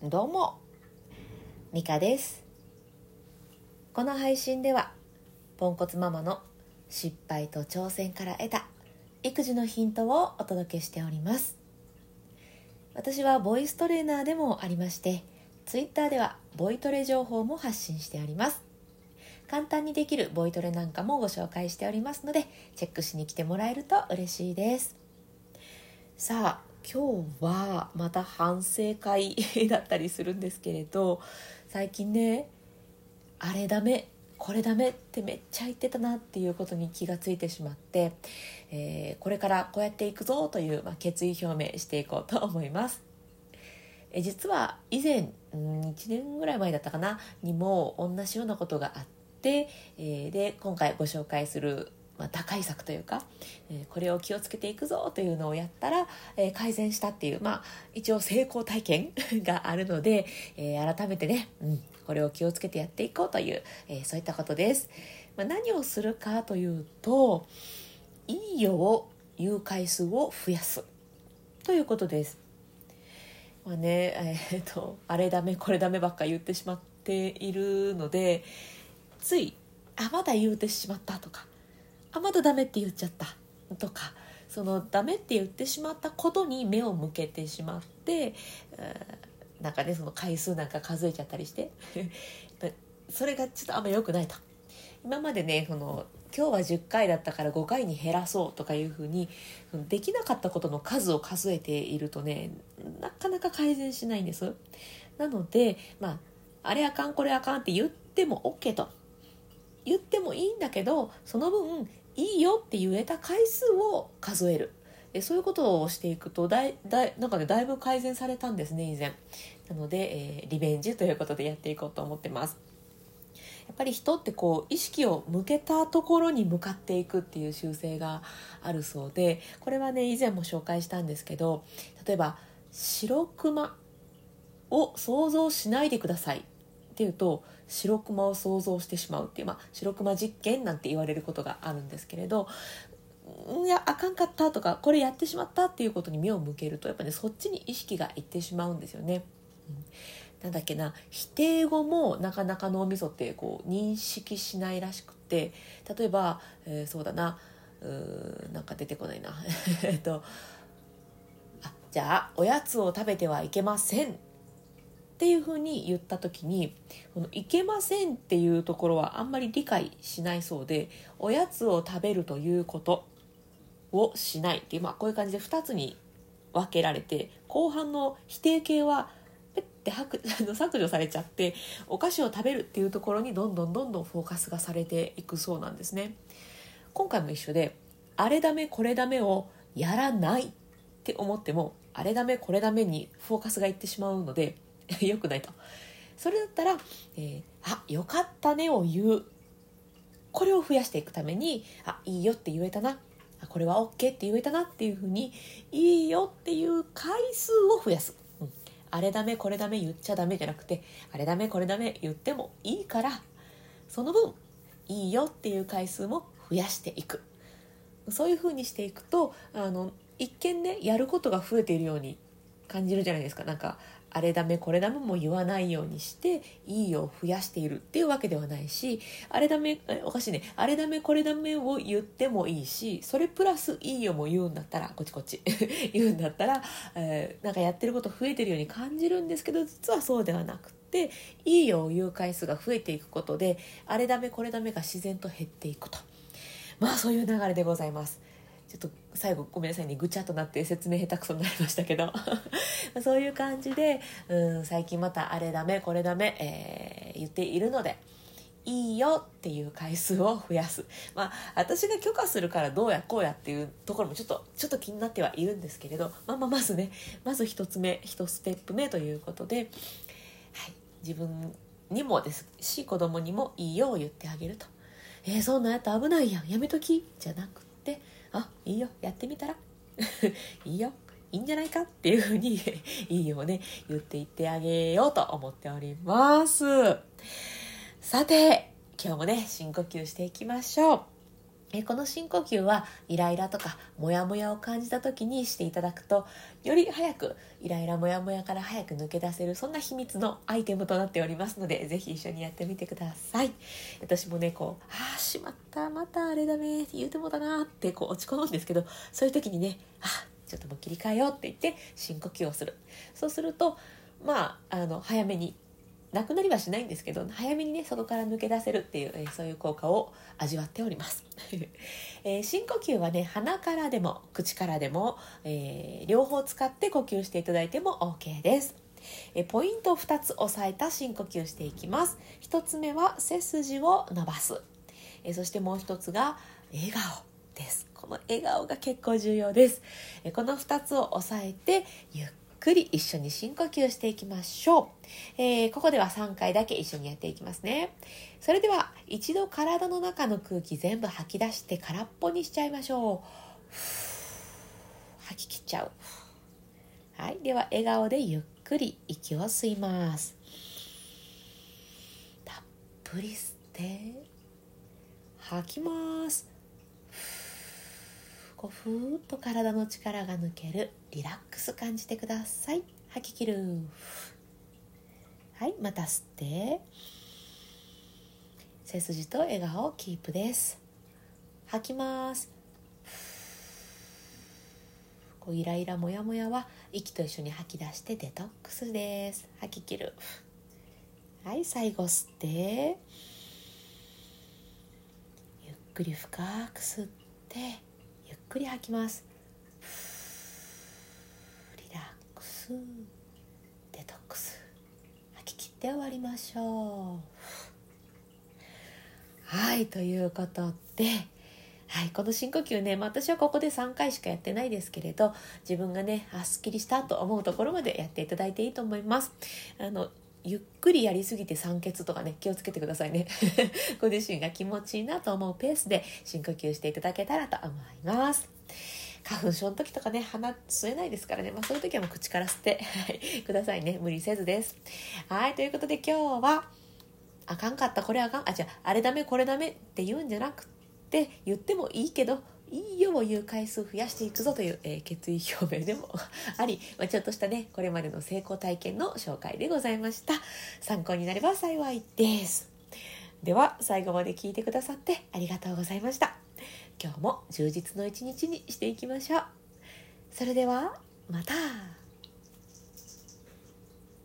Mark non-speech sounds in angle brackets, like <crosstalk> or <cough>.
どうもミカです。この配信ではポンコツママの失敗と挑戦から得た育児のヒントをお届けしております。私はボイストレーナーでもありましてツイッターではボイトレ情報も発信しております。簡単にできるボイトレなんかもご紹介しておりますのでチェックしに来てもらえると嬉しいです。さあ今日はまた反省会だったりするんですけれど最近ねあれダメこれダメってめっちゃ言ってたなっていうことに気がついてしまって、えー、これからこうやっていくぞという、まあ、決意表明していこうと思います。え実は以前、うん、1年ぐらい前だったかなにも同じようなことがあって、えー、で今回ご紹介するまあ、打開策というか、え、これを気をつけていくぞというのをやったら、え、改善したっていう、まあ、一応成功体験 <laughs> があるので、え、改めてね、うん、これを気をつけてやっていこうという、えそういったことです。まあ、何をするかというと「いいよ」を言う回数を増やすということです。まあねえー、っとあれダメこれダメばっか言ってしまっているのでつい「あまだ言うてしまった」とかあまだダメって言っちゃったとかそのダメって言ってしまったことに目を向けてしまって、なんかねその回数なんか数えちゃったりして <laughs> それがちょっとあんま良くないと。今までねその今日は10回だったから5回に減らそうとかいうふうにできなかったことの数を数えているとねなかなか改善しないんです。なのでまああれあかんこれあかんって言っても OK と。言ってもいいんだけどその分いいよって言えた回数を数える。でそういうことをしていくとだいだいなんかねだいぶ改善されたんですね以前。なので、えー、リベンジということでやっていこうと思ってます。やっぱり人ってこう意識を向けたところに向かっていくっていう習性があるそうでこれはね以前も紹介したんですけど例えば白クマを想像しないでください。っていうと白クマを想像してしまうっていう、まあ、白クマ実験なんて言われることがあるんですけれどいやあかんかったとかこれやってしまったっていうことに目を向けるとやっぱねそっちに意識がいってしまうんですよね。うん。なんだっけな否定語もなかなか脳みそってこう認識しないらしくて例えば、えー、そうだなうなんか出てこないな。<laughs> えっとあじゃあおやつを食べてはいけません。っていうふうに言った時にこの「いけません」っていうところはあんまり理解しないそうでおやつを食べるということをしないっていう、まあ、こういう感じで2つに分けられて後半の否定形はペッて <laughs> 削除されちゃってお菓子を食べるっていうところにどんどんどんどんフォーカスがされていくそうなんですね。今回も一緒であれダメこれダメをやらないって思ってもあれダメこれダメにフォーカスがいってしまうので <laughs> 良くないと。それだったら「えー、あよかったね」を言う。これを増やしていくために「あいいよ」って言えたな。あこれは OK って言えたなっていうふうに「いいよ」っていう回数を増やす、うん、あれダメこれダメ言っちゃダメじゃなくてあれダメこれダメ言ってもいいからその分いいよっていう回数も増やしていく。そういうふうにしていくとあの一見ねやることが増えているように感じるじゃないですか。なんかあれダメこれダメも言わないようにしていいよを増やしているっていうわけではないしあれダメおかしいねあれダメこれダメを言ってもいいしそれプラスいいよも言うんだったらこっちこっち <laughs> 言うんだったら、えー、なんかやってること増えてるように感じるんですけど実はそうではなくていいよを言う回数が増えていくことであれダメこれダメが自然と減っていくとまあそういう流れでございます。ちょっと最後ごめんなさいねぐちゃっとなって説明下手くそになりましたけど。<laughs> そういう感じでうん最近またあれダメこれダメ、えー、言っているのでいいよっていう回数を増やす。まあ私が許可するからどうやこうやっていうところもちょっとちょっと気になってはいるんですけれど、まあ、まあまずねまず1つ目1ステップ目ということで、はい、自分にもですし子供にもいいよを言ってあげると。えー、そんなんやったら危ないやん。やめとき？じゃなくてあいいよやってみたら。<laughs> いいよいいんじゃないかっていうふうに <laughs> いいよね言っていってあげようと思っております。さて今日もね深呼吸していきましょう。えこの深呼吸はイライラとかモヤモヤを感じた時にしていただくとより早くイライラモヤモヤから早く抜け出せるそんな秘密のアイテムとなっておりますのでぜひ一緒にやってみてください。私もねこう「しまったまたあれだね」言うてもだなってこう落ち込むんですけどそういう時にね「あちょっともう切り替えよう」って言って深呼吸をする。そうするとまああの早めになくなりはしないんですけど早めにね外から抜け出せるっていう、えー、そういう効果を味わっております、<laughs> えー、深呼吸はね鼻からでも口からでも、えー、両方使って呼吸していただいても OK です。えポイントを2つ押さえた深呼吸していきます。1つ目は背筋を伸ばす。えそしてもう1つが笑顔です。この笑顔が結構重要です。えこの2つを押さえてゆっくり一緒に深呼吸していきましょう、えー、ここでは3回だけ一緒にやっていきますね。それでは一度体の中の空気全部吐き出して空っぽにしちゃいましょう。吐き切っちゃう。はい。では笑顔でゆっくり息を吸います。たっぷり吸って。吐きます。こうふーっと体の力が抜ける。リラックス感じてください。吐き切る。はいまた吸って。背筋と笑顔キープです。吐きます。こうイライラモヤモヤは息と一緒に吐き出してデトックスです。吐き切る。はい最後吸って。くり深く吸ってゆっくり吐きます。リラックス。デトックス。吐き切って終わりましょう。はいということではい、この深呼吸ね、まあ、私はここで3回しかやってないですけれど自分がねあすっきりしたと思うところまでやっていただいていいと思います。あのゆっくりやりすぎて酸欠とかね気をつけてくださいね。<laughs> ご自身が気持ちいいなと思うペースで深呼吸していただけたらと思います。花粉症の時とかね鼻吸えないですからね、まあ、そういう時はもう口から吸って <laughs> くださいね。無理せずです。はいということで今日はあかんかったこれあかんあじゃああれダメこれダメって言うんじゃなくて言ってもいいけどいいよを言う回数を増やしていくぞという、えー、決意表明でもあり、まあ、ちょっとしたねこれまでの成功体験の紹介でございました。参考になれば幸いです。では最後まで聞いてくださってありがとうございました。今日も充実の一日にしていきましょう。それではまた。